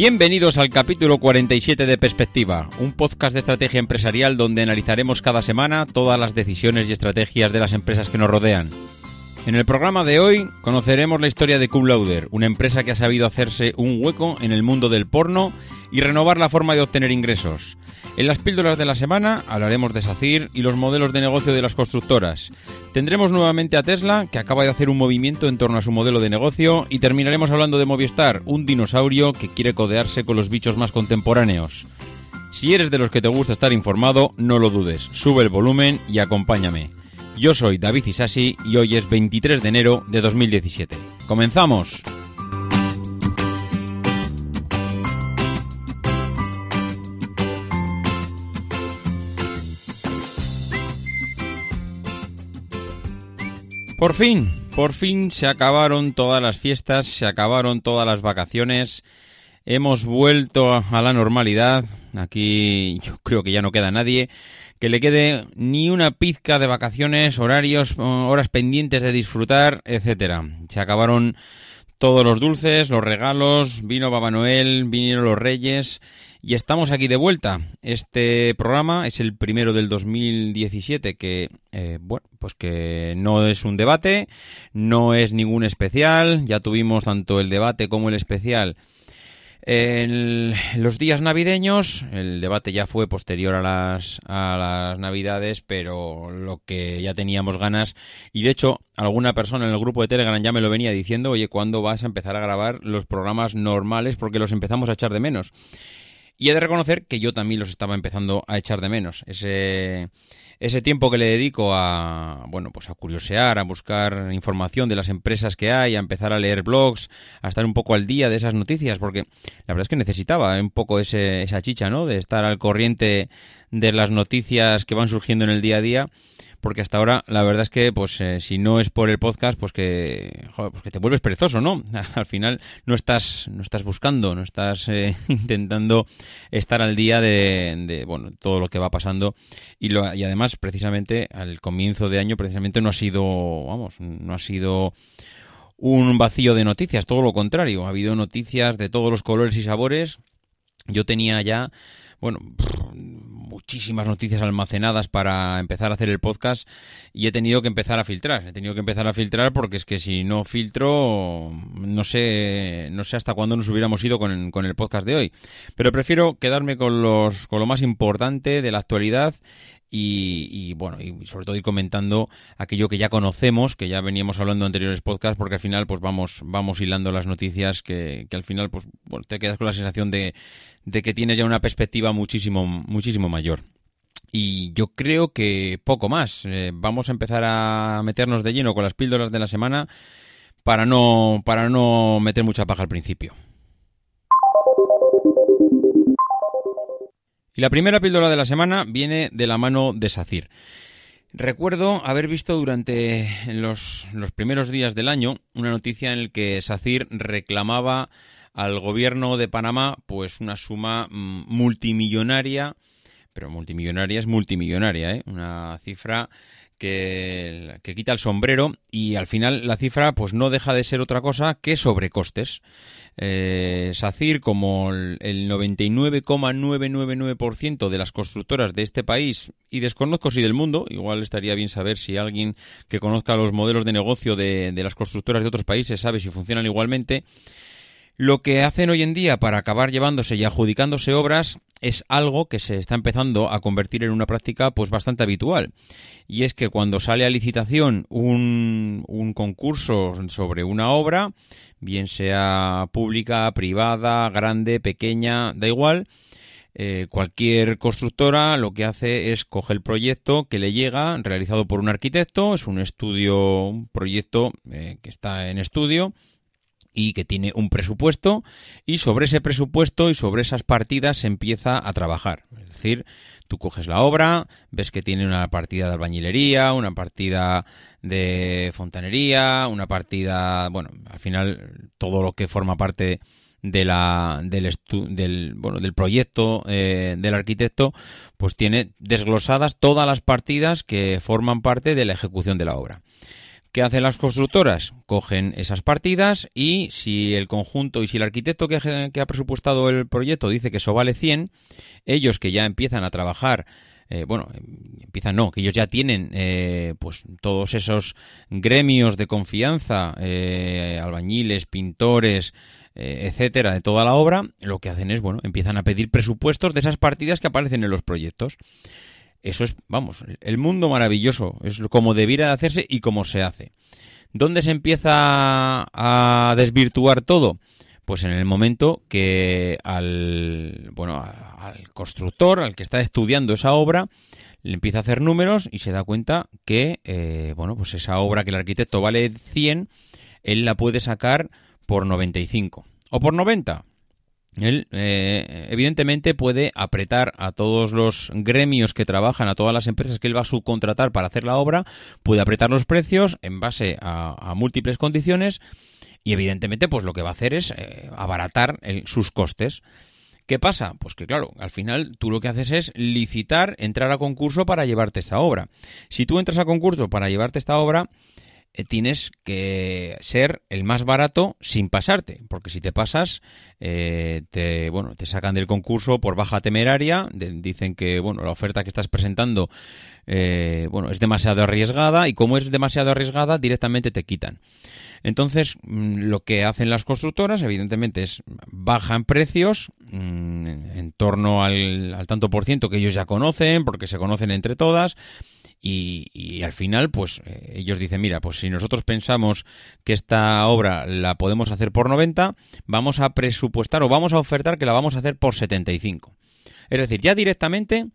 Bienvenidos al capítulo 47 de Perspectiva, un podcast de estrategia empresarial donde analizaremos cada semana todas las decisiones y estrategias de las empresas que nos rodean. En el programa de hoy conoceremos la historia de Cum Lauder, una empresa que ha sabido hacerse un hueco en el mundo del porno y renovar la forma de obtener ingresos. En las píldoras de la semana hablaremos de SACIR y los modelos de negocio de las constructoras. Tendremos nuevamente a Tesla, que acaba de hacer un movimiento en torno a su modelo de negocio, y terminaremos hablando de Movistar, un dinosaurio que quiere codearse con los bichos más contemporáneos. Si eres de los que te gusta estar informado, no lo dudes, sube el volumen y acompáñame. Yo soy David Isasi y hoy es 23 de enero de 2017. ¡Comenzamos! Por fin, por fin se acabaron todas las fiestas, se acabaron todas las vacaciones, hemos vuelto a la normalidad, aquí yo creo que ya no queda nadie que le quede ni una pizca de vacaciones, horarios, horas pendientes de disfrutar, etcétera. Se acabaron todos los dulces, los regalos, vino Baba Noel, vinieron los Reyes y estamos aquí de vuelta. Este programa es el primero del 2017 que, eh, bueno, pues que no es un debate, no es ningún especial. Ya tuvimos tanto el debate como el especial en los días navideños, el debate ya fue posterior a las, a las navidades, pero lo que ya teníamos ganas, y de hecho alguna persona en el grupo de Telegram ya me lo venía diciendo, oye, ¿cuándo vas a empezar a grabar los programas normales? Porque los empezamos a echar de menos. Y he de reconocer que yo también los estaba empezando a echar de menos. Ese, ese tiempo que le dedico a, bueno, pues a curiosear, a buscar información de las empresas que hay, a empezar a leer blogs, a estar un poco al día de esas noticias, porque la verdad es que necesitaba un poco ese, esa chicha, ¿no? De estar al corriente de las noticias que van surgiendo en el día a día porque hasta ahora la verdad es que pues eh, si no es por el podcast pues que pues que te vuelves perezoso no al final no estás no estás buscando no estás eh, intentando estar al día de, bueno todo lo que va pasando. Y lo, y además precisamente al comienzo de año precisamente no ha sido vamos no ha sido un vacío de noticias todo lo contrario. Ha habido noticias de todos los colores y sabores. Yo tenía ya bueno, muchísimas noticias almacenadas para empezar a hacer el podcast y he tenido que empezar a filtrar. He tenido que empezar a filtrar porque es que si no filtro, no sé, no sé hasta cuándo nos hubiéramos ido con, con el podcast de hoy. Pero prefiero quedarme con los, con lo más importante de la actualidad y, bueno, y sobre todo ir comentando aquello que ya conocemos, que ya veníamos hablando en anteriores podcasts, porque al final pues vamos, vamos hilando las noticias que, al final pues bueno, te quedas con la sensación de, de que tienes ya una perspectiva muchísimo, muchísimo mayor. Y yo creo que poco más. Eh, vamos a empezar a meternos de lleno con las píldoras de la semana para no, para no meter mucha paja al principio. Y la primera píldora de la semana viene de la mano de SACIR. Recuerdo haber visto durante los, los primeros días del año una noticia en la que SACIR reclamaba al gobierno de Panamá pues una suma mm, multimillonaria pero multimillonaria es multimillonaria, ¿eh? Una cifra que, quita el sombrero y al final la cifra pues no deja de ser otra cosa que sobrecostes. Eh, SACIR, como el 99,999% de las constructoras de este país, y desconozco si del mundo, igual estaría bien saber si alguien que conozca los modelos de negocio de, de las constructoras de otros países sabe si funcionan igualmente, lo que hacen hoy en día para acabar llevándose y adjudicándose obras es algo que se está empezando a convertir en una práctica pues bastante habitual. Y es que cuando sale a licitación un, un concurso sobre una obra, bien sea pública, privada, grande, pequeña, da igual, eh, cualquier constructora lo que hace es coger el proyecto que le llega, realizado por un arquitecto, es un estudio, un proyecto eh, que está en estudio, y que tiene un presupuesto y sobre ese presupuesto y sobre esas partidas se empieza a trabajar. Es decir, tú coges la obra, ves que tiene una partida de albañilería, una partida de fontanería, una partida, bueno, al final todo lo que forma parte de la, del, del, bueno, del proyecto eh, del arquitecto, pues tiene desglosadas todas las partidas que forman parte de la ejecución de la obra. ¿Qué hacen las constructoras? Cogen esas partidas y si el conjunto y si el arquitecto que ha, presupuestado el proyecto dice que eso vale 100, ellos que ya empiezan a trabajar eh, bueno, empiezan no, que ellos ya tienen eh, pues todos esos gremios de confianza, eh, albañiles, pintores, etcétera, de toda la obra, lo que hacen es, bueno, empiezan a pedir presupuestos de esas partidas que aparecen en los proyectos. Eso es, vamos, el mundo maravilloso, es como debiera de hacerse y como se hace. ¿Dónde se empieza a desvirtuar todo? Pues en el momento que al, bueno, al constructor, al que está estudiando esa obra, le empieza a hacer números y se da cuenta que, eh, bueno, pues esa obra que el arquitecto vale 100, él la puede sacar por 95 o por 90 él, eh, evidentemente, puede apretar a todos los gremios que trabajan, a todas las empresas que él va a subcontratar para hacer la obra, puede apretar los precios en base a, múltiples condiciones y, evidentemente, pues lo que va a hacer es eh, abaratar sus costes. ¿Qué pasa? Pues que claro, al final tú lo que haces es licitar, entrar a concurso para llevarte esta obra. Si tú entras a concurso para llevarte esta obra, tienes que ser el más barato sin pasarte, porque si te pasas, eh, te, bueno, te sacan del concurso por baja temeraria, dicen que bueno, la oferta que estás presentando eh, bueno, es demasiado arriesgada y como es demasiado arriesgada, directamente te quitan. Entonces, mm, lo que hacen las constructoras, evidentemente, es bajan precios mm, en torno al, al tanto por ciento que ellos ya conocen, porque se conocen entre todas, y, al final, pues eh, ellos dicen, mira, pues si nosotros pensamos que esta obra la podemos hacer por 90, vamos a presupuestar o vamos a ofertar que la vamos a hacer por 75. Es decir, ya directamente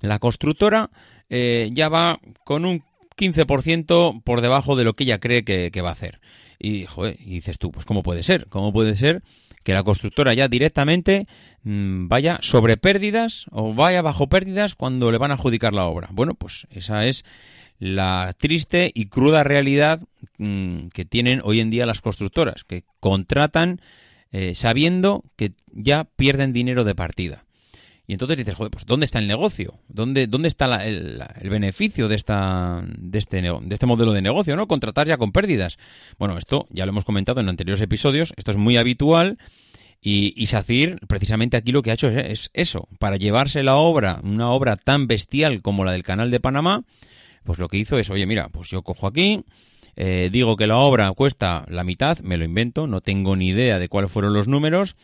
la constructora eh, ya va con un 15% por debajo de lo que ella cree que, va a hacer. Y, y dices tú, pues ¿cómo puede ser? ¿Cómo puede ser que la constructora ya directamente vaya sobre pérdidas o vaya bajo pérdidas cuando le van a adjudicar la obra. Bueno, pues esa es la triste y cruda realidad mm, que tienen hoy en día las constructoras, que contratan eh, sabiendo que ya pierden dinero de partida. Y entonces dices, joder, pues ¿dónde está el negocio? ¿Dónde, dónde está el, beneficio de, esta, de, este, de este modelo de negocio? ¿no? Contratar ya con pérdidas. Bueno, esto ya lo hemos comentado en anteriores episodios, esto es muy habitual. Y, y SACIR, precisamente aquí lo que ha hecho es, es, eso, para llevarse la obra, una obra tan bestial como la del Canal de Panamá, pues lo que hizo es, oye, mira, pues yo cojo aquí, eh, digo que la obra cuesta la mitad, me lo invento, no tengo ni idea de cuáles fueron los números,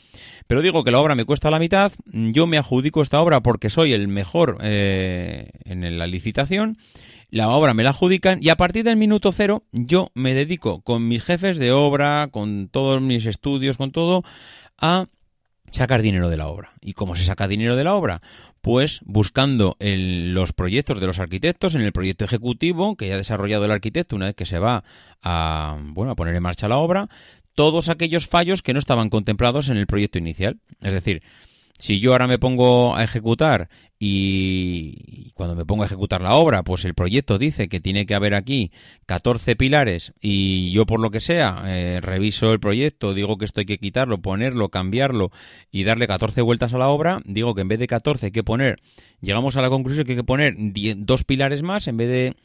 pero digo que la obra me cuesta la mitad, yo me adjudico esta obra porque soy el mejor eh, en la licitación, la obra me la adjudican y a partir del minuto cero yo me dedico con mis jefes de obra, con todos mis estudios, con todo, a sacar dinero de la obra. ¿Y cómo se saca dinero de la obra? Pues buscando en los proyectos de los arquitectos, en el proyecto ejecutivo que ya ha desarrollado el arquitecto una vez que se va a, bueno, a poner en marcha la obra, todos aquellos fallos que no estaban contemplados en el proyecto inicial. Es decir, Si yo ahora me pongo a ejecutar y cuando me pongo a ejecutar la obra, pues el proyecto dice que tiene que haber aquí 14 pilares y yo por lo que sea eh, reviso el proyecto, digo que esto hay que quitarlo, ponerlo, cambiarlo y darle 14 vueltas a la obra, digo que en vez de 14 hay que poner, llegamos a la conclusión que hay que poner dos pilares más en vez de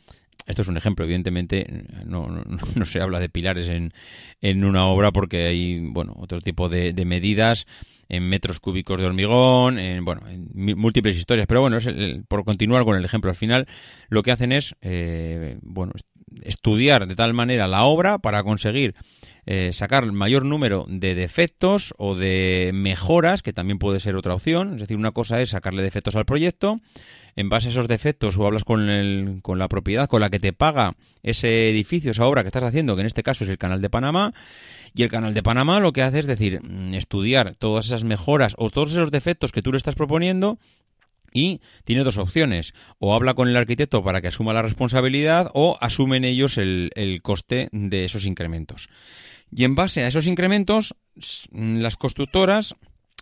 esto es un ejemplo, evidentemente no, se habla de pilares en, en, una obra porque hay bueno otro tipo de, medidas en metros cúbicos de hormigón, en, bueno, en múltiples historias. Pero bueno, es por continuar con el ejemplo, al final lo que hacen es eh, bueno estudiar de tal manera la obra para conseguir eh, sacar el mayor número de defectos o de mejoras, que también puede ser otra opción. Es decir, una cosa es sacarle defectos al proyecto en base a esos defectos o hablas con, el, con la propiedad con la que te paga ese edificio, esa obra que estás haciendo, que en este caso es el Canal de Panamá, y el Canal de Panamá lo que hace es decir, mm, estudiar todas esas mejoras o todos esos defectos que tú le estás proponiendo y tiene dos opciones. O habla con el arquitecto para que asuma la responsabilidad o asumen ellos el, el, coste de esos incrementos. Y en base a esos incrementos, las constructoras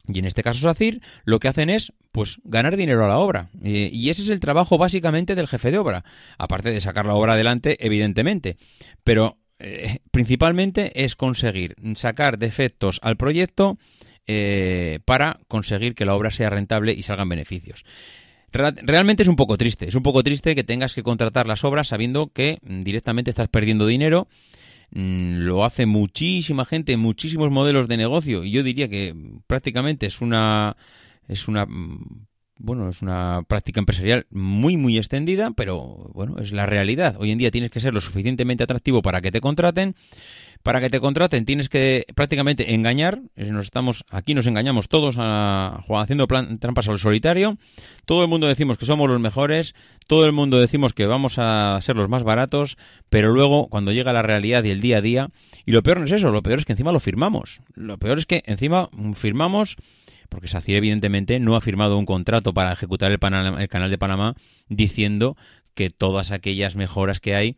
y en este caso SACIR lo que hacen es pues ganar dinero a la obra. y ese es el trabajo básicamente del jefe de obra. Aparte de sacar la obra adelante, evidentemente. Pero eh, principalmente es conseguir sacar defectos al proyecto eh, para conseguir que la obra sea rentable y salgan beneficios. Realmente es un poco triste. Es un poco triste que tengas que contratar las obras sabiendo que mm, directamente estás perdiendo dinero lo hace muchísima gente, muchísimos modelos de negocio y yo diría que prácticamente es una es una mm, bueno, es una práctica empresarial muy muy extendida, pero bueno, es la realidad. Hoy en día tienes que ser lo suficientemente atractivo para que te contraten para que te contraten tienes que prácticamente engañar. Nos estamos, aquí nos engañamos todos a, haciendo trampas al solitario. Todo el mundo decimos que somos los mejores, todo el mundo decimos que vamos a ser los más baratos, pero luego cuando llega la realidad y el día a día, y lo peor no es eso, lo peor es que encima lo firmamos. Lo peor es que encima firmamos porque SACIR evidentemente no ha firmado un contrato para ejecutar el, el canal de Panamá diciendo que todas aquellas mejoras que hay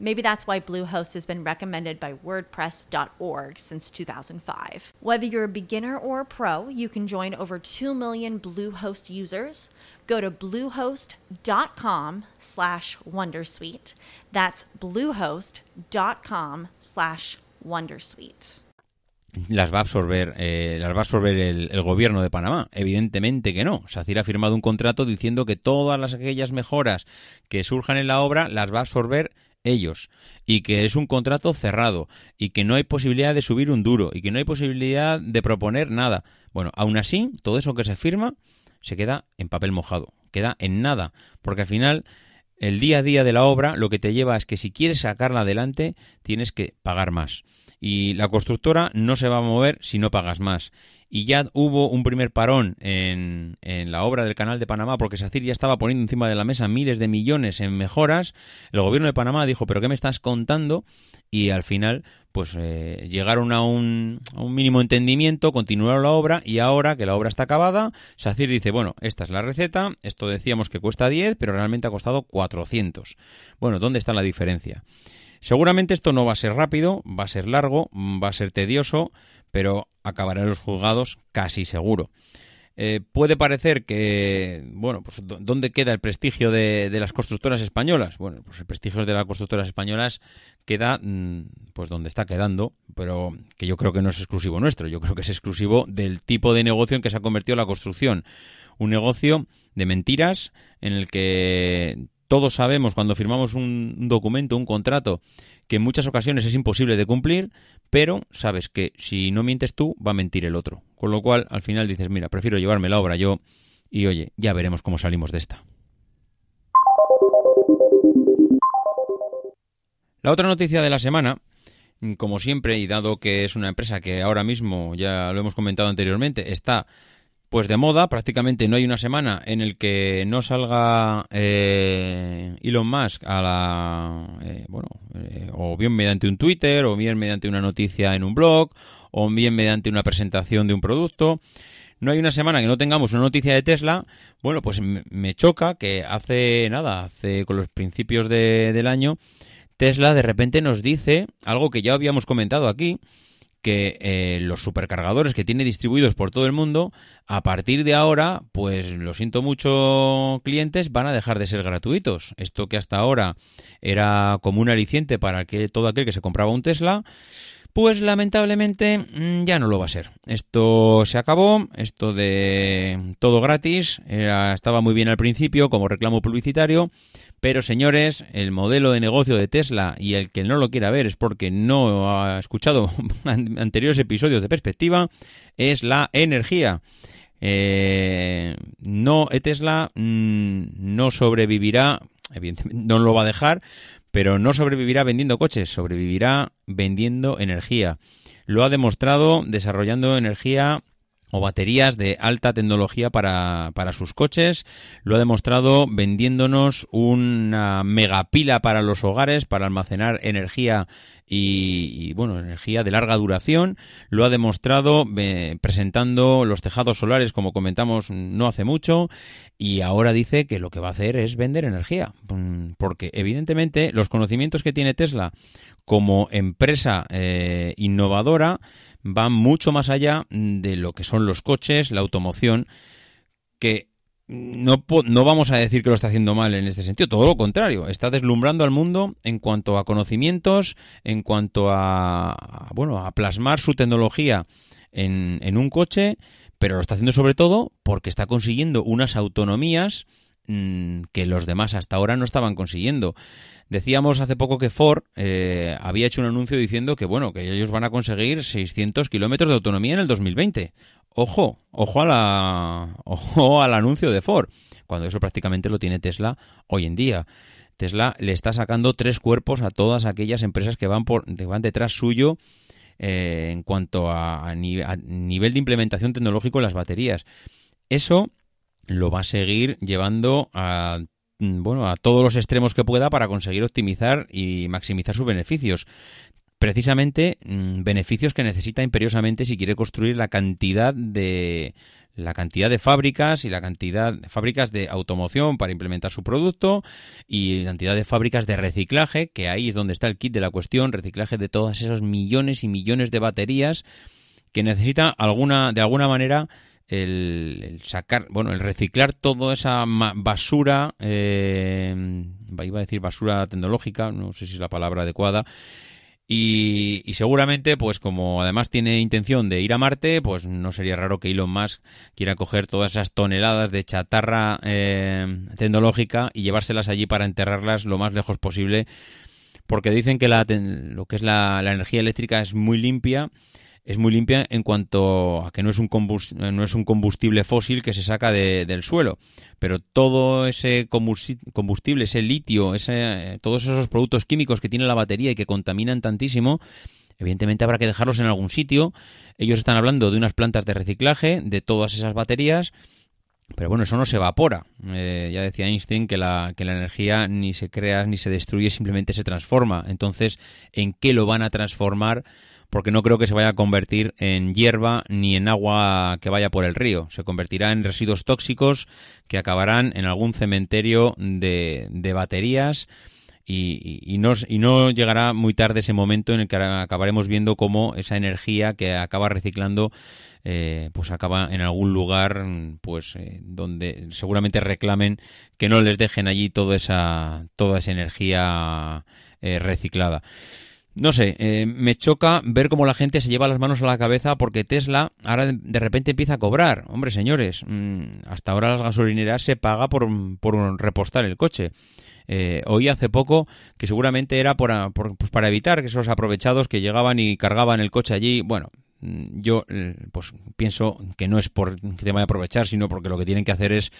Maybe that's why Bluehost has been recommended by WordPress.org since 2005. Whether you're a beginner or a pro, you can join over 2 million Bluehost users. Go to bluehost.com slash wondersuite. That's bluehost.com slash wondersuite. las va a absorber, eh, las va a absorber el, el, gobierno de Panamá. Evidentemente que no. SACIR ha firmado un contrato diciendo que todas las aquellas mejoras que surjan en la obra las va a absorber ellos y que es un contrato cerrado y que no hay posibilidad de subir un duro y que no hay posibilidad de proponer nada. Bueno, aún así, todo eso que se firma se queda en papel mojado, queda en nada, porque al final el día a día de la obra lo que te lleva es que si quieres sacarla adelante tienes que pagar más y la constructora no se va a mover si no pagas más y ya hubo un primer parón en, en, la obra del Canal de Panamá porque SACIR ya estaba poniendo encima de la mesa miles de millones en mejoras. El gobierno de Panamá dijo, pero ¿qué me estás contando? Y al final, pues eh, llegaron a un, a un, mínimo entendimiento, continuaron la obra y ahora que la obra está acabada, SACIR dice, bueno, esta es la receta, esto decíamos que cuesta 10, pero realmente ha costado 400. Bueno, ¿dónde está la diferencia? Seguramente esto no va a ser rápido, va a ser largo, va a ser tedioso, pero acabará en los juzgados casi seguro. Eh, puede parecer que, bueno, pues ¿dónde queda el prestigio de, las constructoras españolas? Bueno, pues el prestigio de las constructoras españolas queda, mm, pues donde está quedando, pero que yo creo que no es exclusivo nuestro, yo creo que es exclusivo del tipo de negocio en que se ha convertido la construcción. Un negocio de mentiras en el que todos sabemos cuando firmamos un documento, un contrato, que en muchas ocasiones es imposible de cumplir, pero sabes que si no mientes tú, va a mentir el otro. Con lo cual, al final dices, mira, prefiero llevarme la obra yo y oye, ya veremos cómo salimos de esta. La otra noticia de la semana, como siempre, y dado que es una empresa que ahora mismo, ya lo hemos comentado anteriormente, está pues de moda, prácticamente no hay una semana en el que no salga eh, Elon Musk a la, eh, bueno, eh, o bien mediante un Twitter, o bien mediante una noticia en un blog, o bien mediante una presentación de un producto. No hay una semana que no tengamos una noticia de Tesla. Bueno, pues me choca que hace nada, hace con los principios del año, Tesla de repente nos dice algo que ya habíamos comentado aquí, que eh, los supercargadores que tiene distribuidos por todo el mundo, a partir de ahora, pues lo siento mucho clientes, van a dejar de ser gratuitos. Esto que hasta ahora era como un aliciente para que todo aquel que se compraba un Tesla, pues lamentablemente mm, ya no lo va a ser. Esto se acabó, esto de todo gratis, estaba muy bien al principio como reclamo publicitario, pero señores, el modelo de negocio de Tesla y el que no lo quiera ver es porque no ha escuchado anteriores episodios de perspectiva, es la energía. Eh, no, Tesla mm, no sobrevivirá, evidentemente no lo va a dejar, pero no sobrevivirá vendiendo coches, sobrevivirá vendiendo energía. Lo ha demostrado desarrollando energía o baterías de alta tecnología para, para, sus coches. Lo ha demostrado vendiéndonos una megapila para los hogares para almacenar energía y, bueno, energía de larga duración. Lo ha demostrado eh, presentando los tejados solares, como comentamos no hace mucho, y ahora dice que lo que va a hacer es vender energía, mm, porque evidentemente los conocimientos que tiene Tesla como empresa eh, innovadora van mucho más allá de lo que son los coches, la automoción, que no, no, vamos a decir que lo está haciendo mal en este sentido, todo lo contrario, está deslumbrando al mundo en cuanto a conocimientos, en cuanto a, bueno, a plasmar su tecnología en, en, un coche, pero lo está haciendo sobre todo porque está consiguiendo unas autonomías mm, que los demás hasta ahora no estaban consiguiendo. Decíamos hace poco que Ford eh, había hecho un anuncio diciendo que bueno que ellos van a conseguir 600 kilómetros de autonomía en el 2020. Ojo, ojo a la, ojo al anuncio de Ford, cuando eso prácticamente lo tiene Tesla hoy en día. Tesla le está sacando tres cuerpos a todas aquellas empresas que van por, van detrás suyo eh, en cuanto a, a, nivel de implementación tecnológico en las baterías. Eso lo va a seguir llevando a bueno, a todos los extremos que pueda para conseguir optimizar y maximizar sus beneficios. Precisamente mm, beneficios que necesita imperiosamente si quiere construir la cantidad de la cantidad de fábricas y la cantidad de fábricas de automoción para implementar su producto y la cantidad de fábricas de reciclaje, que ahí es donde está el kit de la cuestión, reciclaje de todas esas millones y millones de baterías que necesita alguna de alguna manera el, sacar, bueno, el reciclar toda esa basura, eh, iba a decir basura tecnológica, no sé si es la palabra adecuada, y, seguramente, pues como además tiene intención de ir a Marte, pues no sería raro que Elon Musk quiera coger todas esas toneladas de chatarra eh, tecnológica y llevárselas allí para enterrarlas lo más lejos posible, porque dicen que la, lo que es la, la energía eléctrica es muy limpia es muy limpia en cuanto a que no es un, no es un combustible fósil que se saca del suelo, pero todo ese combustible, ese litio, ese, todos esos productos químicos que tiene la batería y que contaminan tantísimo, evidentemente habrá que dejarlos en algún sitio. Ellos están hablando de unas plantas de reciclaje de todas esas baterías. Pero bueno, eso no se evapora. Eh, ya decía Einstein que la, que la energía ni se crea ni se destruye, simplemente se transforma. Entonces, ¿en qué lo van a transformar? Porque no creo que se vaya a convertir en hierba ni en agua que vaya por el río. Se convertirá en residuos tóxicos que acabarán en algún cementerio de, baterías. Y, no, y, no, llegará muy tarde ese momento en el que acabaremos viendo cómo esa energía que acaba reciclando eh, pues acaba en algún lugar pues eh, donde seguramente reclamen que no les dejen allí toda esa toda esa energía eh, reciclada. No sé, eh, me choca ver cómo la gente se lleva las manos a la cabeza porque Tesla ahora de repente empieza a cobrar. Hombre, señores, mm, hasta ahora las gasolineras se paga por, por repostar el coche. Eh, oí hace poco que seguramente era por, pues para evitar que esos aprovechados que llegaban y cargaban el coche allí, bueno, mm, yo eh, pues pienso que no es por que te vaya a aprovechar, sino porque lo que tienen que hacer es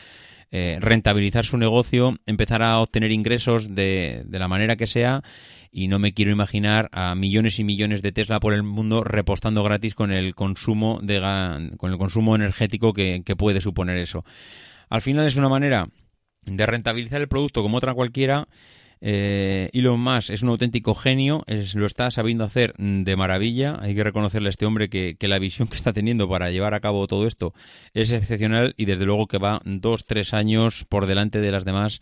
eh, rentabilizar su negocio, empezar a obtener ingresos de, de, la manera que sea y no me quiero imaginar a millones y millones de Tesla por el mundo repostando gratis con el consumo de con el consumo energético que, que puede suponer eso. Al final es una manera de rentabilizar el producto como otra cualquiera eh, Elon Musk es un auténtico genio, es, lo está sabiendo hacer de maravilla. Hay que reconocerle a este hombre que, la visión que está teniendo para llevar a cabo todo esto es excepcional y desde luego que va dos, tres años por delante de las demás.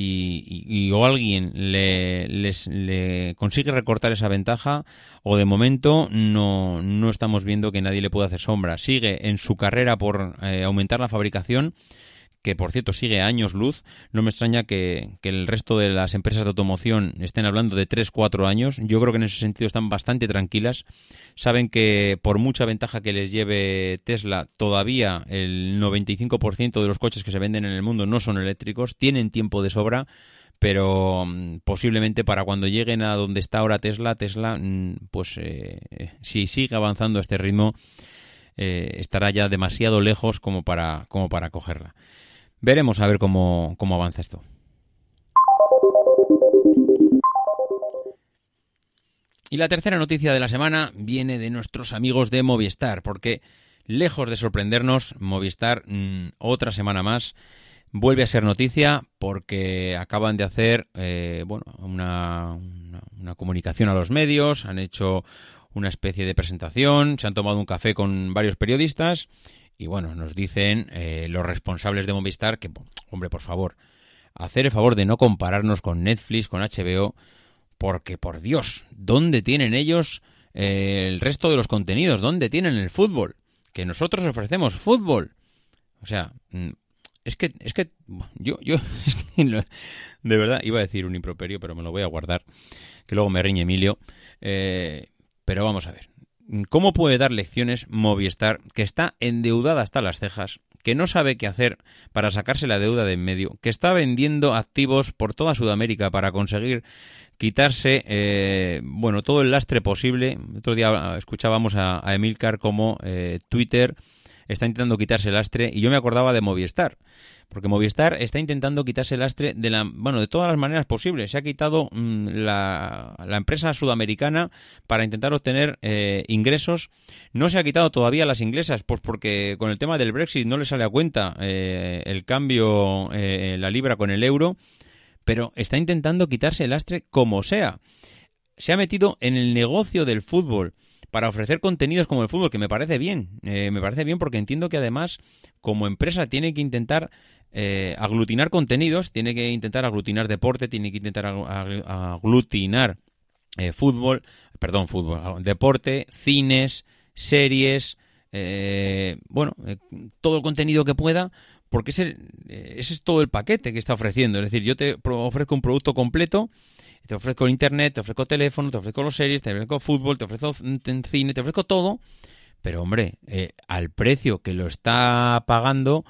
Y, o alguien le, le consigue recortar esa ventaja o de momento no, no estamos viendo que nadie le pueda hacer sombra. Sigue en su carrera por eh, aumentar la fabricación que por cierto sigue a años luz, no me extraña que, el resto de las empresas de automoción estén hablando de 3-4 años. Yo creo que en ese sentido están bastante tranquilas. Saben que por mucha ventaja que les lleve Tesla, todavía el 95% de los coches que se venden en el mundo no son eléctricos, tienen tiempo de sobra pero mm, posiblemente para cuando lleguen a donde está ahora Tesla, Tesla, mm, pues eh, si sigue avanzando a este ritmo, eh, estará ya demasiado lejos como para, como para cogerla. Veremos a ver cómo, cómo avanza esto. Y la tercera noticia de la semana viene de nuestros amigos de Movistar, porque lejos de sorprendernos, Movistar mm, otra semana más vuelve a ser noticia porque acaban de hacer eh, bueno, una, una, comunicación a los medios, han hecho una especie de presentación, se han tomado un café con varios periodistas y bueno, nos dicen eh, los responsables de Movistar que, hombre, por favor, hacer el favor de no compararnos con Netflix, con HBO, porque por Dios, ¿dónde tienen ellos eh, el resto de los contenidos? ¿Dónde tienen el fútbol? Que nosotros ofrecemos fútbol. O sea, mm, es que, es que, yo, yo, de verdad, iba a decir un improperio, pero me lo voy a guardar, que luego me riñe Emilio. Eh, pero vamos a ver. ¿Cómo puede dar lecciones Movistar, que está endeudada hasta las cejas, que no sabe qué hacer para sacarse la deuda de en medio, que está vendiendo activos por toda Sudamérica para conseguir quitarse eh, bueno todo el lastre posible? Otro día escuchábamos a, Emilcar como eh, Twitter está intentando quitarse el lastre y yo me acordaba de Movistar porque Movistar está intentando quitarse el lastre de la, bueno, de todas las maneras posibles. Se ha quitado mm, la, empresa sudamericana para intentar obtener eh, ingresos. No se ha quitado todavía las inglesas, pues porque con el tema del Brexit no le sale a cuenta eh, el cambio eh, la libra con el euro, pero está intentando quitarse el lastre como sea. Se ha metido en el negocio del fútbol para ofrecer contenidos como el fútbol, que me parece bien. me parece bien porque entiendo que además como empresa tiene que intentar eh, aglutinar contenidos, tiene que intentar aglutinar deporte, tiene que intentar aglutinar eh, fútbol, perdón, fútbol, deporte, cines, series, eh, bueno, todo el contenido que pueda, porque ese, ese es todo el paquete que está ofreciendo. Es decir, yo te ofrezco un producto completo te ofrezco internet, te ofrezco teléfono, te ofrezco los series, te ofrezco fútbol, te ofrezco cine, te ofrezco todo. Pero hombre, al precio que lo está pagando,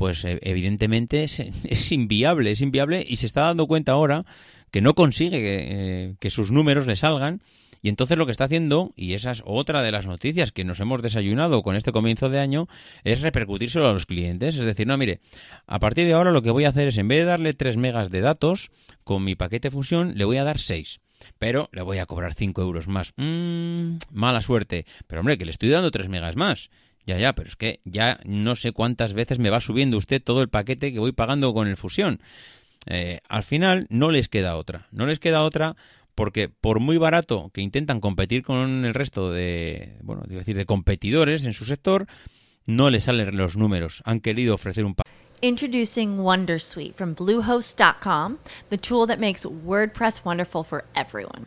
pues eh, evidentemente es, inviable, es inviable y se está dando cuenta ahora que no consigue eh, que, sus números le salgan y entonces lo que está haciendo, y esa es otra de las noticias que nos hemos desayunado con este comienzo de año, es repercutírselo a los clientes. Es decir, no, mire, a partir de ahora lo que voy a hacer es, en vez de darle 3 megas de datos, con mi paquete fusión le voy a dar 6. Pero le voy a cobrar 5 euros más. Mmm, mala suerte. Pero hombre, que le estoy dando 3 megas más. Ya, ya, pero es que ya no sé cuántas veces me va subiendo usted todo el paquete que voy pagando con el fusión. Eh, al final no les queda otra. No les queda otra porque por muy barato que intentan competir con el resto de, bueno, decir, de competidores en su sector, no les salen los números. Han querido ofrecer un Introducing Wondersuite from Bluehost.com, the tool that makes WordPress wonderful for everyone.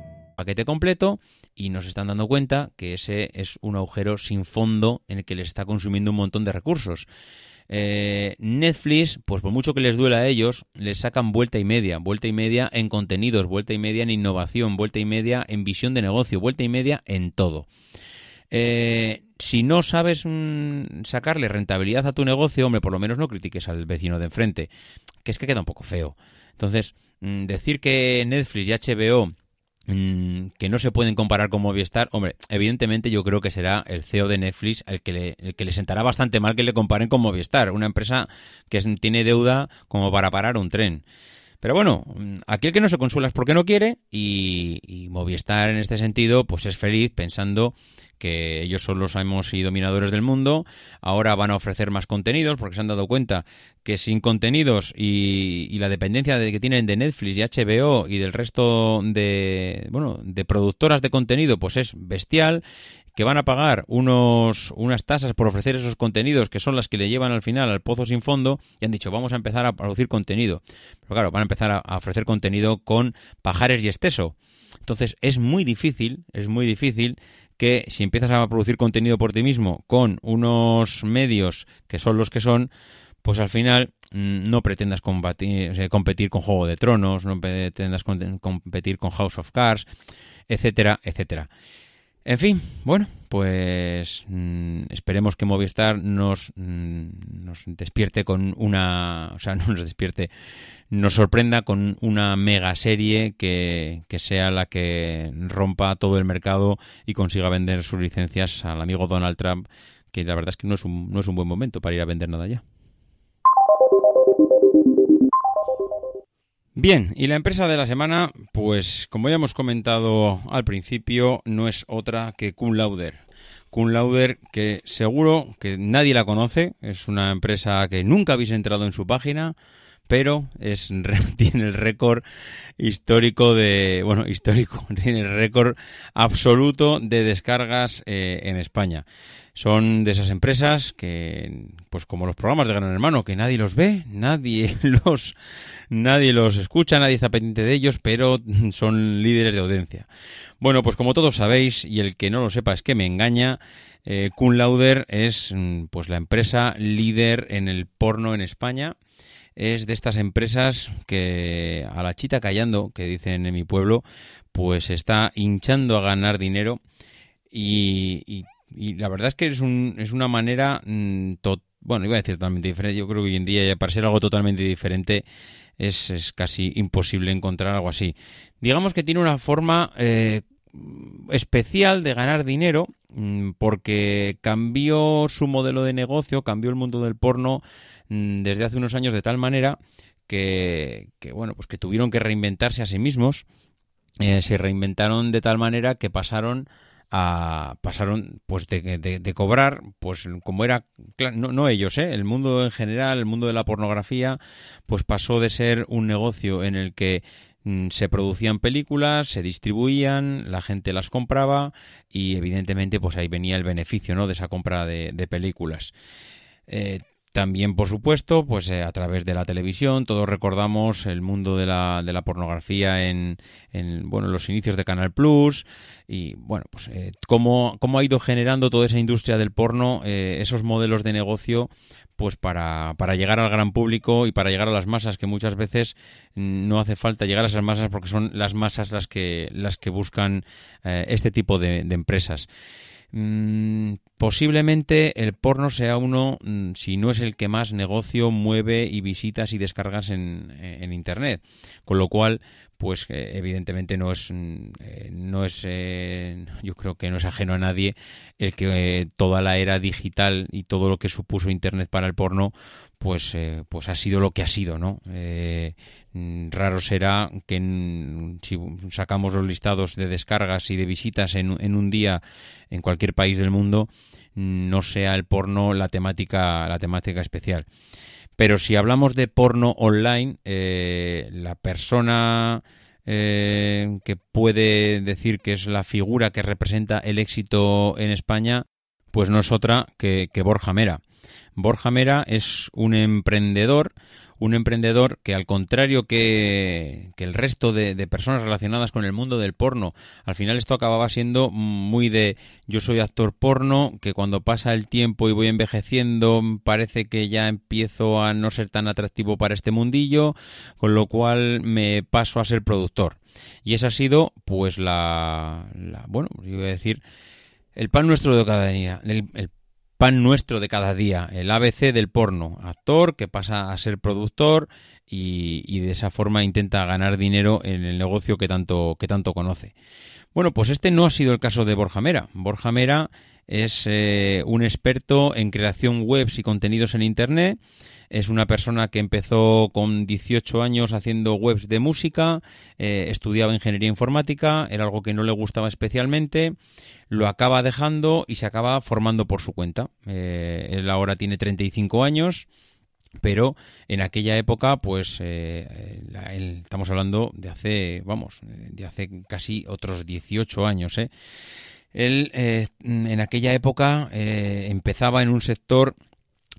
paquete completo y nos están dando cuenta que ese es un agujero sin fondo en el que les está consumiendo un montón de recursos. Eh, Netflix, pues por mucho que les duela a ellos, les sacan vuelta y media, vuelta y media en contenidos, vuelta y media en innovación, vuelta y media en visión de negocio, vuelta y media en todo. Eh, si no sabes mm, sacarle rentabilidad a tu negocio, hombre, por lo menos no critiques al vecino de enfrente, que es que queda un poco feo. Entonces, mm, decir que Netflix y HBO que no se pueden comparar con Movistar, hombre, evidentemente yo creo que será el CEO de Netflix el que le, el que sentará bastante mal que le comparen con Movistar, una empresa que tiene deuda como para parar un tren. Pero bueno, mm, aquel que no se consuela es porque no quiere y, y Movistar en este sentido pues es feliz pensando que ellos son los amos y dominadores del mundo, ahora van a ofrecer más contenidos porque se han dado cuenta que sin contenidos y, la dependencia de que tienen de Netflix y HBO y del resto de bueno de productoras de contenido pues es bestial que van a pagar unos, unas tasas por ofrecer esos contenidos que son las que le llevan al final al pozo sin fondo y han dicho vamos a empezar a producir contenido. Pero claro, van a empezar a, a ofrecer contenido con pajares y exceso. Entonces es muy difícil, es muy difícil que si empiezas a producir contenido por ti mismo con unos medios que son los que son, pues al final mm, no pretendas combatir, competir con Juego de Tronos, no pretendas competir con House of Cards, etcétera, etcétera. En fin, bueno, pues mm, esperemos que Movistar nos, mm, nos despierte con una, o sea, no nos despierte, nos sorprenda con una mega serie que, que sea la que rompa todo el mercado y consiga vender sus licencias al amigo Donald Trump, que la verdad es que no es un, no es un buen momento para ir a vender nada ya. Bien, y la empresa de la semana, pues como ya hemos comentado al principio, no es otra que Kun Lauder. Kun Lauder, que seguro que nadie la conoce, es una empresa que nunca habéis entrado en su página, pero es, tiene el récord histórico de, bueno, histórico, tiene el récord absoluto de descargas eh, en España. Son de esas empresas que, pues como los programas de Gran Hermano, que nadie los ve, nadie los, nadie los escucha, nadie está pendiente de ellos, pero son líderes de audiencia. Bueno, pues como todos sabéis, y el que no lo sepa es que me engaña, eh, es mm, pues la empresa líder en el porno en España. Es de estas empresas que a la chita callando, que dicen en mi pueblo, pues está hinchando a ganar dinero y y la verdad es que es, un, es una manera, mm, bueno, iba a decir totalmente diferente, yo creo que hoy en día ya para ser algo totalmente diferente es, es casi imposible encontrar algo así. Digamos que tiene una forma eh, especial de ganar dinero mm, porque cambió su modelo de negocio, cambió el mundo del porno mm, desde hace unos años de tal manera que, que bueno, pues que tuvieron que reinventarse a sí mismos. Eh, se reinventaron de tal manera que pasaron pasaron pues de, de, cobrar pues como era no, no ellos ¿eh? el mundo en general el mundo de la pornografía pues pasó de ser un negocio en el que mm, se producían películas, se distribuían, la gente las compraba y evidentemente pues ahí venía el beneficio ¿no? de esa compra de, películas. Eh, También, por supuesto, pues eh, a través de la televisión, todos recordamos el mundo de la, de la pornografía en, en, bueno, los inicios de Canal Plus y, bueno, pues eh, cómo, cómo, ha ido generando toda esa industria del porno, eh, esos modelos de negocio, pues para, para, llegar al gran público y para llegar a las masas, que muchas veces no hace falta llegar a esas masas porque son las masas las que, las que buscan este tipo de, de empresas. Mm, posiblemente el porno sea uno, mm, si no es el que más negocio mueve y visitas y descargas en, en Internet. Con lo cual, pues eh, evidentemente no es, mm, eh, no es eh, yo creo que no es ajeno a nadie el que toda la era digital y todo lo que supuso Internet para el porno, pues, pues ha sido lo que ha sido, ¿no? Mm, raro será que si sacamos los listados de descargas y de visitas en, en, un día en cualquier país del mundo no sea el porno la temática la temática especial pero si hablamos de porno online eh, la persona eh, que puede decir que es la figura que representa el éxito en España pues no es otra que, que Borja Mera. Borja Mera es un emprendedor un emprendedor que al contrario que, el resto de, personas relacionadas con el mundo del porno, al final esto acababa siendo muy de yo soy actor porno, que cuando pasa el tiempo y voy envejeciendo parece que ya empiezo a no ser tan atractivo para este mundillo, con lo cual me paso a ser productor. Y esa ha sido pues la, bueno, yo voy a decir, el pan nuestro de cada día, pan nuestro de cada día, el ABC del porno, actor que pasa a ser productor y, de esa forma intenta ganar dinero en el negocio que tanto, que tanto conoce. Bueno, pues este no ha sido el caso de Borja Mera. Borja Mera es eh, un experto en creación webs y contenidos en Internet. Es una persona que empezó con 18 años haciendo webs de música, eh, estudiaba ingeniería informática, era algo que no le gustaba especialmente lo acaba dejando y se acaba formando por su cuenta. Eh, él ahora tiene 35 años, pero en aquella época, pues eh, estamos hablando de hace, vamos, de hace casi otros 18 años. ¿eh? Él en aquella época empezaba en un sector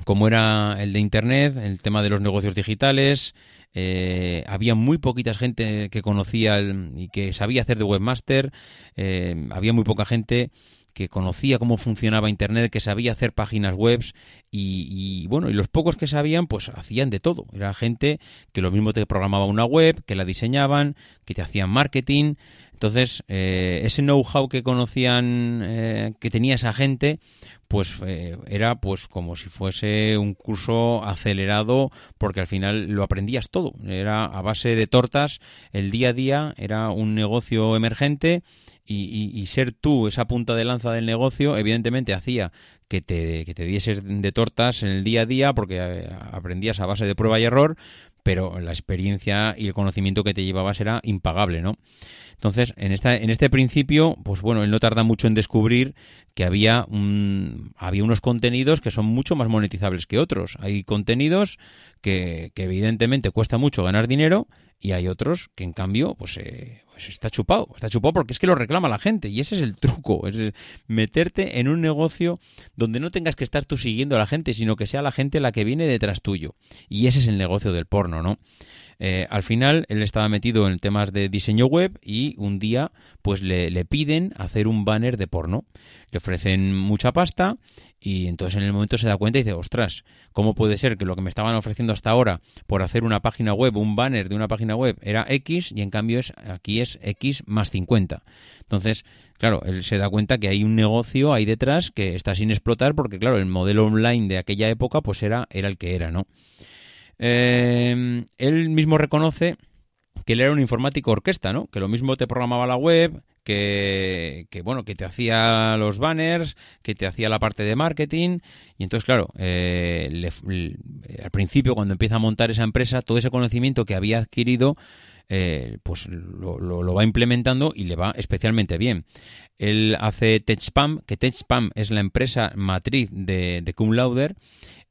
como era el de Internet, el tema de los negocios digitales, eh, había muy poquita gente que conocía y que sabía hacer de webmaster, eh, había muy poca gente que conocía cómo funcionaba Internet, que sabía hacer páginas web y, bueno, y los pocos que sabían pues hacían de todo. Era gente que lo mismo te programaba una web, que la diseñaban, que te hacían marketing. Entonces, eh, ese know-how que conocían, que tenía esa gente, pues eh, era pues como si fuese un curso acelerado porque al final lo aprendías todo. Era a base de tortas el día a día era un negocio emergente y, ser tú esa punta de lanza del negocio evidentemente hacía que te, que te dieses de tortas en el día a día porque eh, aprendías a base de prueba y error pero la experiencia y el conocimiento que te llevabas era impagable no entonces, en, esta, en este principio, pues bueno, él no tarda mucho en descubrir que había, un, había unos contenidos que son mucho más monetizables que otros. Hay contenidos que, que evidentemente cuesta mucho ganar dinero y hay otros que en cambio, pues, eh, está chupado, está chupado porque es que lo reclama la gente y ese es el truco, es meterte en un negocio donde no tengas que estar tú siguiendo a la gente, sino que sea la gente la que viene detrás tuyo. Y ese es el negocio del porno, ¿no? Eh, al final él estaba metido en temas de diseño web y un día pues le, piden hacer un banner de porno. Le ofrecen mucha pasta y entonces en el momento se da cuenta y dice, ostras, ¿cómo puede ser que lo que me estaban ofreciendo hasta ahora por hacer una página web, un banner de una página web era X y en cambio es aquí es X más 50? Entonces, claro, él se da cuenta que hay un negocio ahí detrás que está sin explotar porque, claro, el modelo online de aquella época pues era, era el que era, ¿no? Eh, él mismo reconoce que él era un informático orquesta, ¿no? Que lo mismo te programaba la web, que, bueno, que te hacía los banners, que te hacía la parte de marketing. Y entonces, claro, eh, al principio, cuando empieza a montar esa empresa, todo ese conocimiento que había adquirido, eh, pues lo, va implementando y le va especialmente bien. Él hace TechSpam, que TechSpam es la empresa matriz de, de Cum Lauder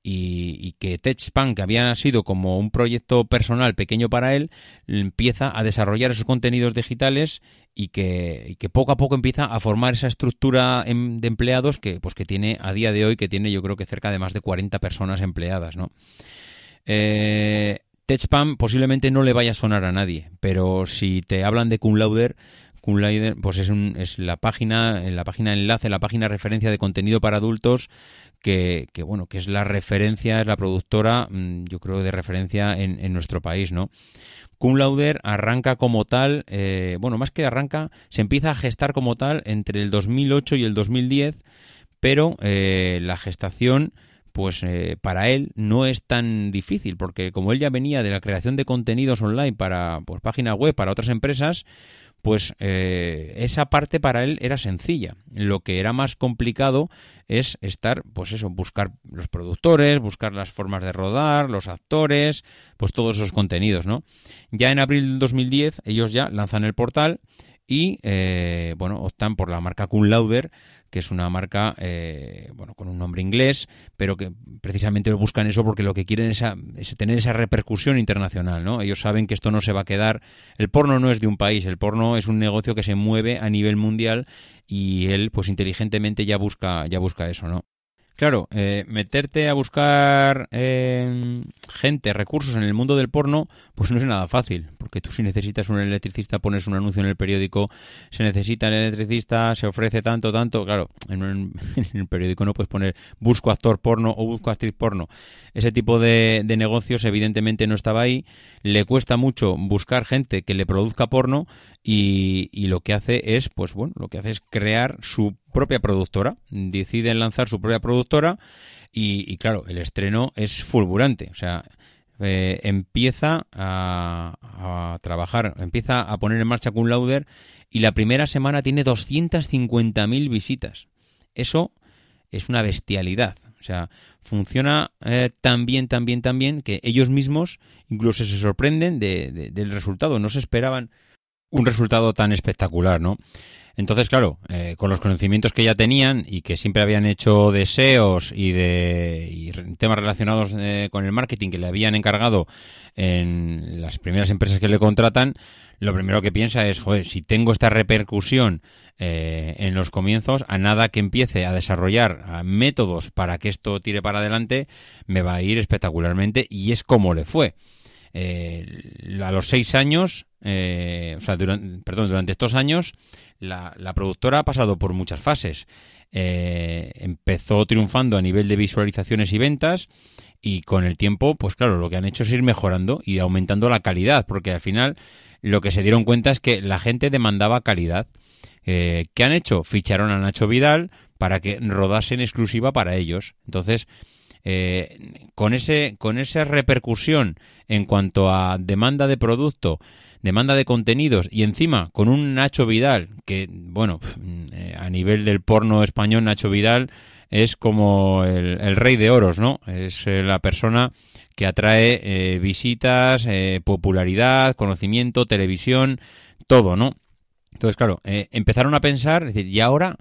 y, que TechSpan, que había sido como un proyecto personal pequeño para él, empieza a desarrollar esos contenidos digitales y que, que, poco a poco empieza a formar esa estructura em, de empleados que, pues, que tiene a día de hoy, que tiene yo creo que cerca de más de 40 personas empleadas, ¿no? Eh, posiblemente no le vaya a sonar a nadie, pero si te hablan de Cum Lauder, Cum Lauder pues es, un, es la página, la página enlace, la página referencia de contenido para adultos que, bueno, que es la referencia, es la productora, mm, yo creo, de referencia en, en nuestro país, ¿no? Cum Lauder arranca como tal, eh, bueno, más que arranca, se empieza a gestar como tal entre el 2008 y el 2010, pero eh, la gestación, pues eh, para él no es tan difícil, porque como él ya venía de la creación de contenidos online para pues, páginas web, para otras empresas, pues eh, esa parte para él era sencilla. Lo que era más complicado es estar, pues eso, buscar los productores, buscar las formas de rodar, los actores, pues todos esos contenidos, ¿no? Ya en abril del 2010 ellos ya lanzan el portal y, eh, bueno, optan por la marca Kun Lauder que es una marca eh, bueno con un nombre inglés, pero que precisamente buscan eso porque lo que quieren es, es, tener esa repercusión internacional, ¿no? Ellos saben que esto no se va a quedar. El porno no es de un país, el porno es un negocio que se mueve a nivel mundial y él, pues inteligentemente ya busca ya busca eso, ¿no? Claro, eh, meterte a buscar eh, gente, recursos en el mundo del porno, pues no es nada fácil, porque tú si necesitas un electricista pones un anuncio en el periódico, se necesita el electricista, se ofrece tanto, tanto, claro, en, el periódico no puedes poner busco actor porno o busco actriz porno. Ese tipo de, negocios evidentemente no estaba ahí, le cuesta mucho buscar gente que le produzca porno y, y, lo que hace es, pues bueno, lo que hace es crear su propia productora. Deciden lanzar su propia productora y, claro, el estreno es fulgurante. O sea, eh, empieza a, trabajar, empieza a poner en marcha Kun Lauder y la primera semana tiene 250.000 visitas. Eso es una bestialidad. O sea, funciona eh, tan bien, tan bien, tan bien que ellos mismos incluso se sorprenden de, del resultado. No se esperaban un resultado tan espectacular, ¿no? Entonces, claro, eh, con los conocimientos que ya tenían y que siempre habían hecho deseos y de temas relacionados eh, con el marketing que le habían encargado en las primeras empresas que le contratan, lo primero que piensa es, joder, si tengo esta repercusión eh, en los comienzos, a nada que empiece a desarrollar métodos para que esto tire para adelante, me va a ir espectacularmente y es como le fue. A los seis años, o sea, durante, perdón, durante estos años, la, la productora ha pasado por muchas fases. Eh, empezó triunfando a nivel de visualizaciones y ventas y con el tiempo, pues claro, lo que han hecho es ir mejorando y aumentando la calidad, porque al final lo que se dieron cuenta es que la gente demandaba calidad. Eh, ¿Qué han hecho? Ficharon a Nacho Vidal para que rodase en exclusiva para ellos. Entonces, eh, con, ese, con esa repercusión en cuanto a demanda de producto, demanda de contenidos y encima con un Nacho Vidal, que bueno, eh, a nivel del porno español, Nacho Vidal es como el, rey de oros, ¿no? Es eh, la persona que atrae eh, visitas, popularidad, conocimiento, televisión, todo, ¿no? Entonces, claro, empezaron a pensar, decir, ¿y ahora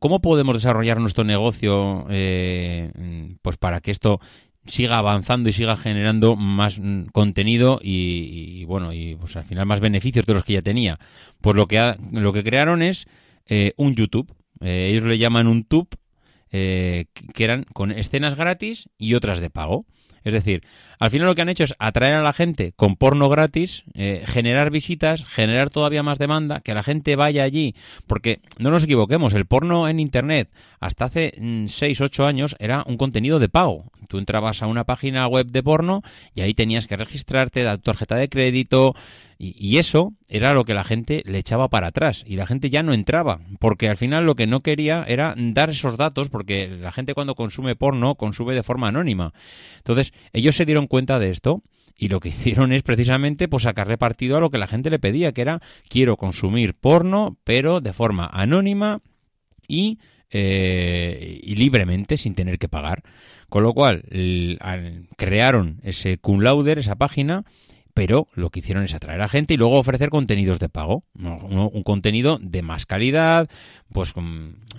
¿cómo podemos desarrollar nuestro negocio pues para que esto siga avanzando y siga generando más mm, contenido y, bueno y pues al final más beneficios de los que ya tenía pues lo que lo que crearon es eh, un YouTube. Eh, ellos le llaman un tube eh, que eran con escenas gratis y otras de pago. Es decir al final lo que han hecho es atraer a la gente con porno gratis, eh, generar visitas, generar todavía más demanda, que la gente vaya allí, porque no nos equivoquemos, el porno en Internet hasta hace 6, mm, 8 años era un contenido de pago. Tú entrabas a una página web de porno y ahí tenías que registrarte, dar tu tarjeta de crédito, y, eso era lo que la gente le echaba para atrás y la gente ya no entraba, porque al final lo que no quería era dar esos datos, porque la gente cuando consume porno consume de forma anónima. Entonces ellos se dieron cuenta de esto y lo que hicieron es precisamente pues sacarle partido a lo que la gente le pedía, que era quiero consumir porno, pero de forma anónima y, eh, libremente sin tener que pagar. Con lo cual crearon ese cum lauder, esa página, pero lo que hicieron es atraer a gente y luego ofrecer contenidos de pago, un, contenido de más calidad, pues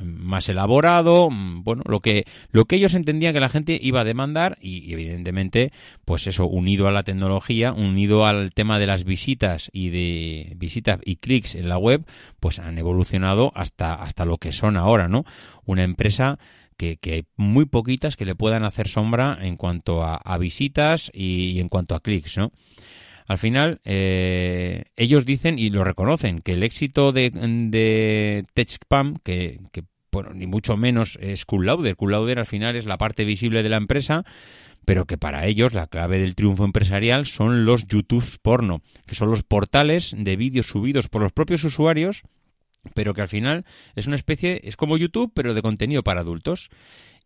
más elaborado, mm, bueno, lo que lo que ellos entendían que la gente iba a demandar y, evidentemente, pues eso unido a la tecnología, unido al tema de las visitas y de visitas y clics en la web, pues han evolucionado hasta hasta lo que son ahora, ¿no? Una empresa que, hay muy poquitas que le puedan hacer sombra en cuanto a, visitas y, y, en cuanto a clics, ¿no? Al final, eh, ellos dicen y lo reconocen que el éxito de, de TechPam, que, que bueno, ni mucho menos es Cool Lauder. Cool Lauder al final es la parte visible de la empresa, pero que para ellos la clave del triunfo empresarial son los YouTube porno, que son los portales de vídeos subidos por los propios usuarios, pero que al final es una especie, es como YouTube, pero de contenido para adultos.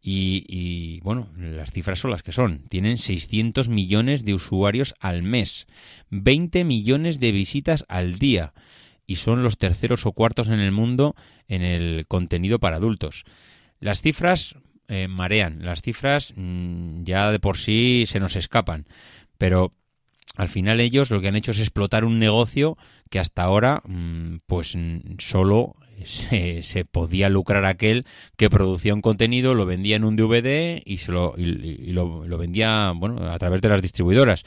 Y, bueno, las cifras son las que son. Tienen 600 millones de usuarios al mes, 20 millones de visitas al día y son los terceros o cuartos en el mundo en el contenido para adultos. Las cifras eh, marean, las cifras mm, ya de por sí se nos escapan, pero al final ellos lo que han hecho es explotar un negocio que hasta ahora mm, pues solo se, podía lucrar aquel que producía un contenido, lo vendía en un DVD y, se lo, y, lo, vendía bueno, a través de las distribuidoras.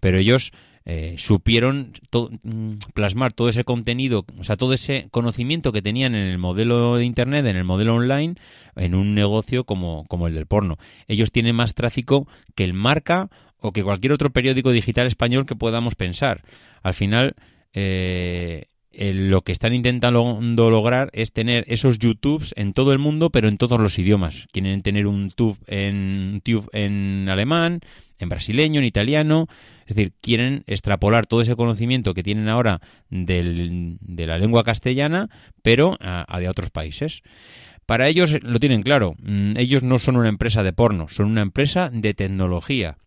Pero ellos eh, supieron mm, plasmar todo ese contenido, o sea, todo ese conocimiento que tenían en el modelo de Internet, en el modelo online, en un negocio como, como el del porno. Ellos tienen más tráfico que el Marca o que cualquier otro periódico digital español que podamos pensar. Al final, eh, lo que están intentando lograr es tener esos YouTubes en todo el mundo, pero en todos los idiomas. Quieren tener un tube en, tube en alemán, en brasileño, en italiano. Es decir, quieren extrapolar todo ese conocimiento que tienen ahora de la lengua castellana, pero a, de otros países. Para ellos lo tienen claro. Mm, ellos no son una empresa de porno, son una empresa de tecnología.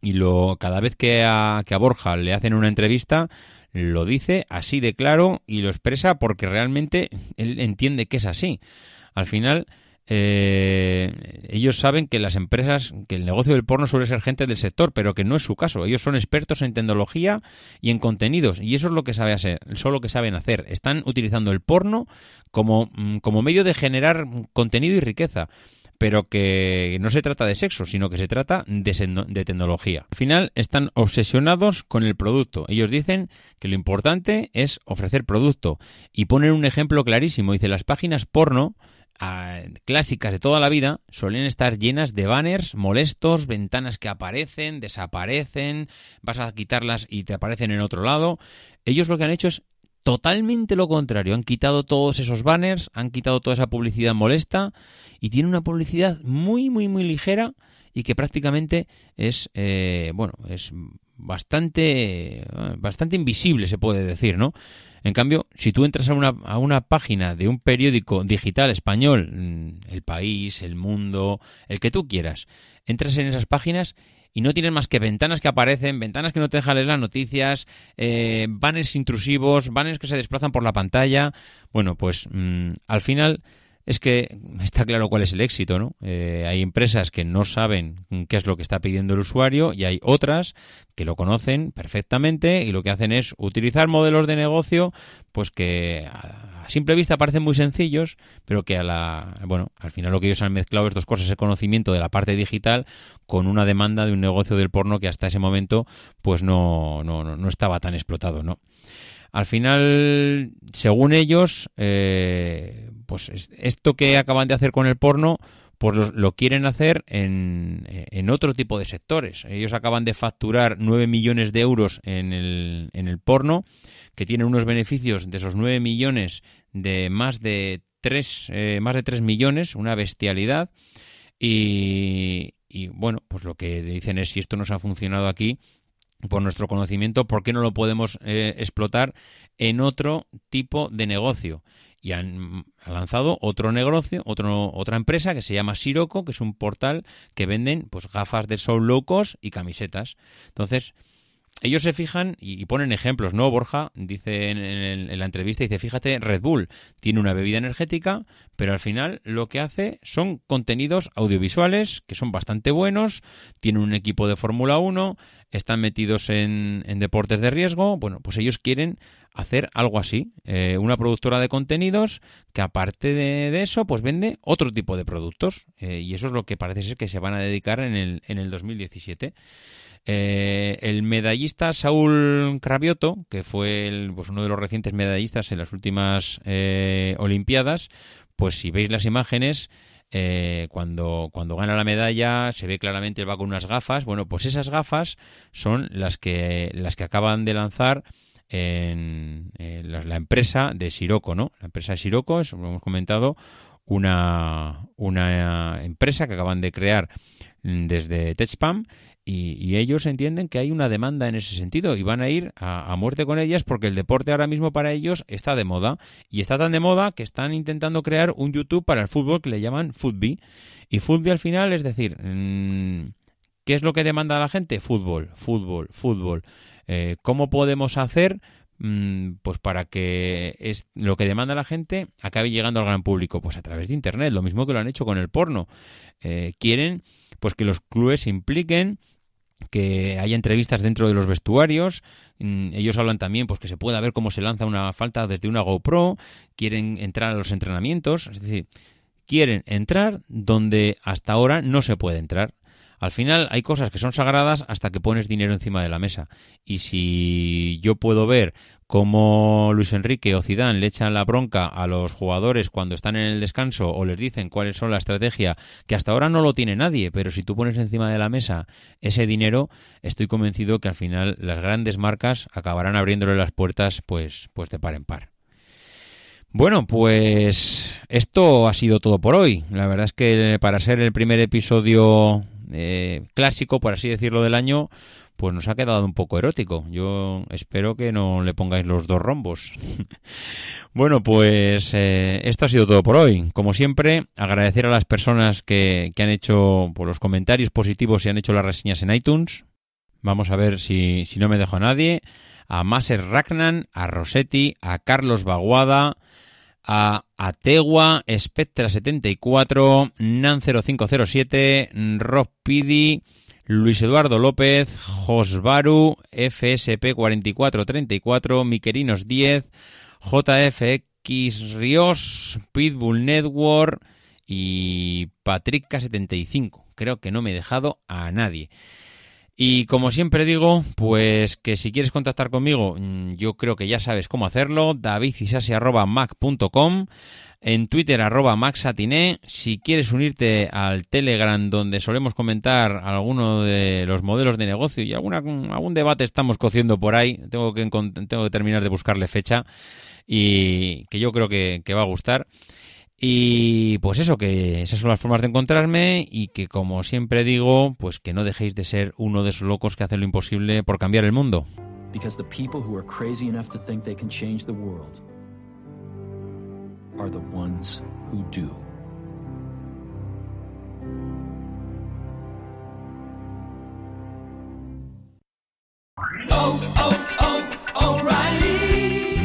Y lo, cada vez que a, que a Borja le hacen una entrevista, lo dice así de claro y lo expresa porque realmente él entiende que es así. Al final, eh, ellos saben que las empresas, que el negocio del porno suele ser gente del sector, pero que no es su caso. Ellos son expertos en tecnología y en contenidos, y eso es lo que sabe hacer, eso es lo que saben hacer. Están utilizando el porno como, mm, como medio de generar contenido y riqueza pero que no se trata de sexo, sino que se trata de, tecnología. Al final están obsesionados con el producto. Ellos dicen que lo importante es ofrecer producto y ponen un ejemplo clarísimo. Dice, las páginas porno ah, clásicas de toda la vida suelen estar llenas de banners molestos, ventanas que aparecen, desaparecen, vas a quitarlas y te aparecen en otro lado. Ellos lo que han hecho es totalmente lo contrario. Han quitado todos esos banners, han quitado toda esa publicidad molesta y tiene una publicidad muy, muy, muy ligera y que prácticamente es, eh, bueno, es bastante, bastante invisible, se puede decir, ¿no? En cambio, si tú entras a una, a una página de un periódico digital español, mm, El País, El Mundo, el que tú quieras, entras en esas páginas y no tienes más que ventanas que aparecen, ventanas que no te dejan leer las noticias, eh, banners intrusivos, banners que se desplazan por la pantalla. Bueno, pues mm, al final es que está claro cuál es el éxito, ¿no? Eh, hay empresas que no saben qué es lo que está pidiendo el usuario y hay otras que lo conocen perfectamente y lo que hacen es utilizar modelos de negocio, pues que a simple vista parecen muy sencillos, pero que a la, bueno, al final lo que ellos han mezclado es dos cosas, el conocimiento de la parte digital con una demanda de un negocio del porno que hasta ese momento, pues no, no, no estaba tan explotado, ¿no? Al final, según ellos, eh, pues esto que acaban de hacer con el porno, pues lo, quieren hacer en, en, otro tipo de sectores. Ellos acaban de facturar 9 millones de euros en el, en el porno, que tienen unos beneficios de esos 9 millones de más de 3, eh, más de 3 millones, una bestialidad. Y, y bueno, pues lo que dicen es si esto nos ha funcionado aquí, por nuestro conocimiento, ¿por qué no lo podemos eh, explotar en otro tipo de negocio? Y han, lanzado otro negocio, otro, otra empresa que se llama Siroco, que es un portal que venden pues gafas de sol locos y camisetas. Entonces, ellos se fijan y, ponen ejemplos, ¿no? Borja dice en, la entrevista, dice, fíjate, Red Bull tiene una bebida energética, pero al final lo que hace son contenidos audiovisuales que son bastante buenos, tiene un equipo de Fórmula 1, están metidos en, deportes de riesgo. Bueno, pues ellos quieren hacer algo así, eh, una productora de contenidos que aparte de, eso, pues vende otro tipo de productos. Eh, y eso es lo que parece ser que se van a dedicar en el, en el 2017. Eh, el medallista Saúl Cravioto, que fue pues uno de los recientes medallistas en las últimas Olimpiadas, pues si veis las imágenes, eh, cuando, cuando gana la medalla se ve claramente va con unas gafas. Bueno, pues esas gafas son las que, las que acaban de lanzar en la, empresa de Siroco, ¿no? La empresa de Siroco, eso lo hemos comentado, una, una empresa que acaban de crear mm, desde TechSpam y, ellos entienden que hay una demanda en ese sentido y van a ir a, muerte con ellas porque el deporte ahora mismo para ellos está de moda y está tan de moda que están intentando crear un YouTube para el fútbol que le llaman Footbee. Y Footbee al final es decir mm, ¿qué es lo que demanda la gente? Fútbol, fútbol, fútbol. Eh, ¿cómo podemos hacer mm, pues para que es lo que demanda la gente acabe llegando al gran público pues a través de internet lo mismo que lo han hecho con el porno. Eh, quieren pues que los clubes se impliquen que haya entrevistas dentro de los vestuarios. Mm, ellos hablan también pues que se pueda ver cómo se lanza una falta desde una GoPro, quieren entrar a los entrenamientos, es decir, quieren entrar donde hasta ahora no se puede entrar. Al final hay cosas que son sagradas hasta que pones dinero encima de la mesa. Y si yo puedo ver cómo Luis Enrique o Zidane le echan la bronca a los jugadores cuando están en el descanso o les dicen cuáles son la estrategia, que hasta ahora no lo tiene nadie, pero si tú pones encima de la mesa ese dinero, estoy convencido que al final las grandes marcas acabarán abriéndole las puertas pues, pues de par en par. Bueno, pues esto ha sido todo por hoy. La verdad es que para ser el primer episodio eh, clásico, por así decirlo, del año, pues nos ha quedado un poco erótico. Yo espero que no le pongáis los dos rombos. bueno, pues eh, esto ha sido todo por hoy. Como siempre, agradecer a las personas que, han hecho por pues, los comentarios positivos y han hecho las reseñas en iTunes. Vamos a ver si, si no me dejo a nadie. A Maser Ragnan, a Rossetti, a Carlos Baguada, a Ategua, Spectra74, Nan0507, Rob Pidi, Luis Eduardo López, Josbaru, FSP4434, Miquerinos 10, JFX Ríos, Pitbull Network y Patrick 75 Creo que no me he dejado a nadie. Y como siempre digo, pues que si quieres contactar conmigo, mm, yo creo que ya sabes cómo hacerlo, davidisasi.mac.com, en Twitter arroba maxatiné, si quieres unirte al Telegram donde solemos comentar alguno de los modelos de negocio y alguna, algún debate estamos cociendo por ahí, tengo que, tengo que terminar de buscarle fecha y que yo creo que, que va a gustar. Y pues eso, que esas son las formas de encontrarme y que como siempre digo, pues que no dejéis de ser uno de esos locos que hacen lo imposible por cambiar el mundo. Because the people who are crazy enough to think they can change the world are the ones who do. Oh, oh, oh, O'Reilly.